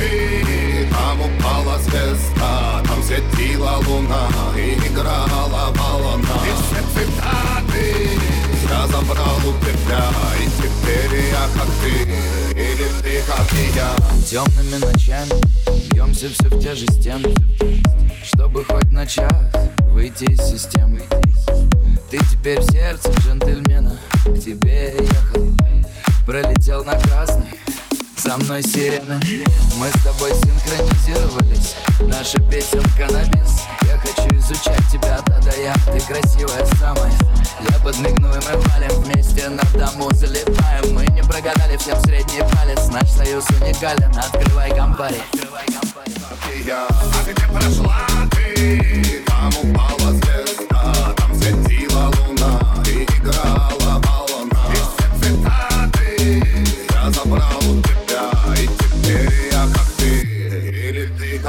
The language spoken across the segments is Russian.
И там упала звезда, там светила луна И играла волна. И все цитаты я забрал у тебя И теперь я как ты, или ты как и я. Темными ночами бьемся все в те же стены Чтобы хоть на час выйти из системы. Ты теперь в сердце джентльмена, к тебе ехал Пролетел на красный со мной сирена. Мы с тобой синхронизировались. Наша песенка на бис. Я хочу изучать тебя, да-да я Ты красивая самая. Я подмигну и мы валим Вместе на дому залетаем Мы не прогадали всем средний палец. Наш союз уникален. Открывай компари Открывай компари я, а где прошла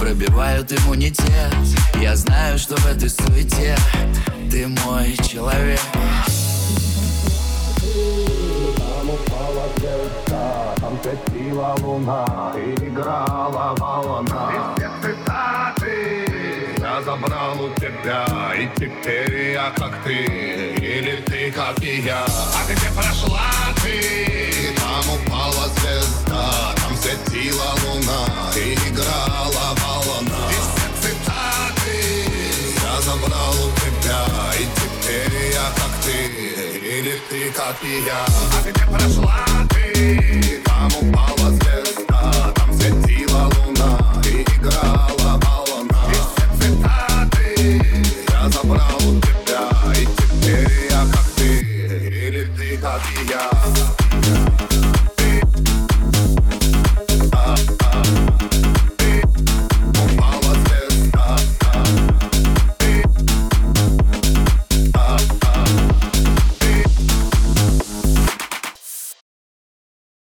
пробивают иммунитет. Я знаю, что в этой суете Ты мой человек. Там упала звезда, там светила луна И играла волна. И все цитаты я забрал у тебя И теперь я как ты, или ты как и я. А где прошла ты? Там упала звезда, там светила луна забрал у тебя И теперь я как ты, или ты как и я. А где прошла ты? Там упала звезда, там светила луна И играла волна. И все цвета ты, я забрал у тебя И теперь я как ты, или ты как и я.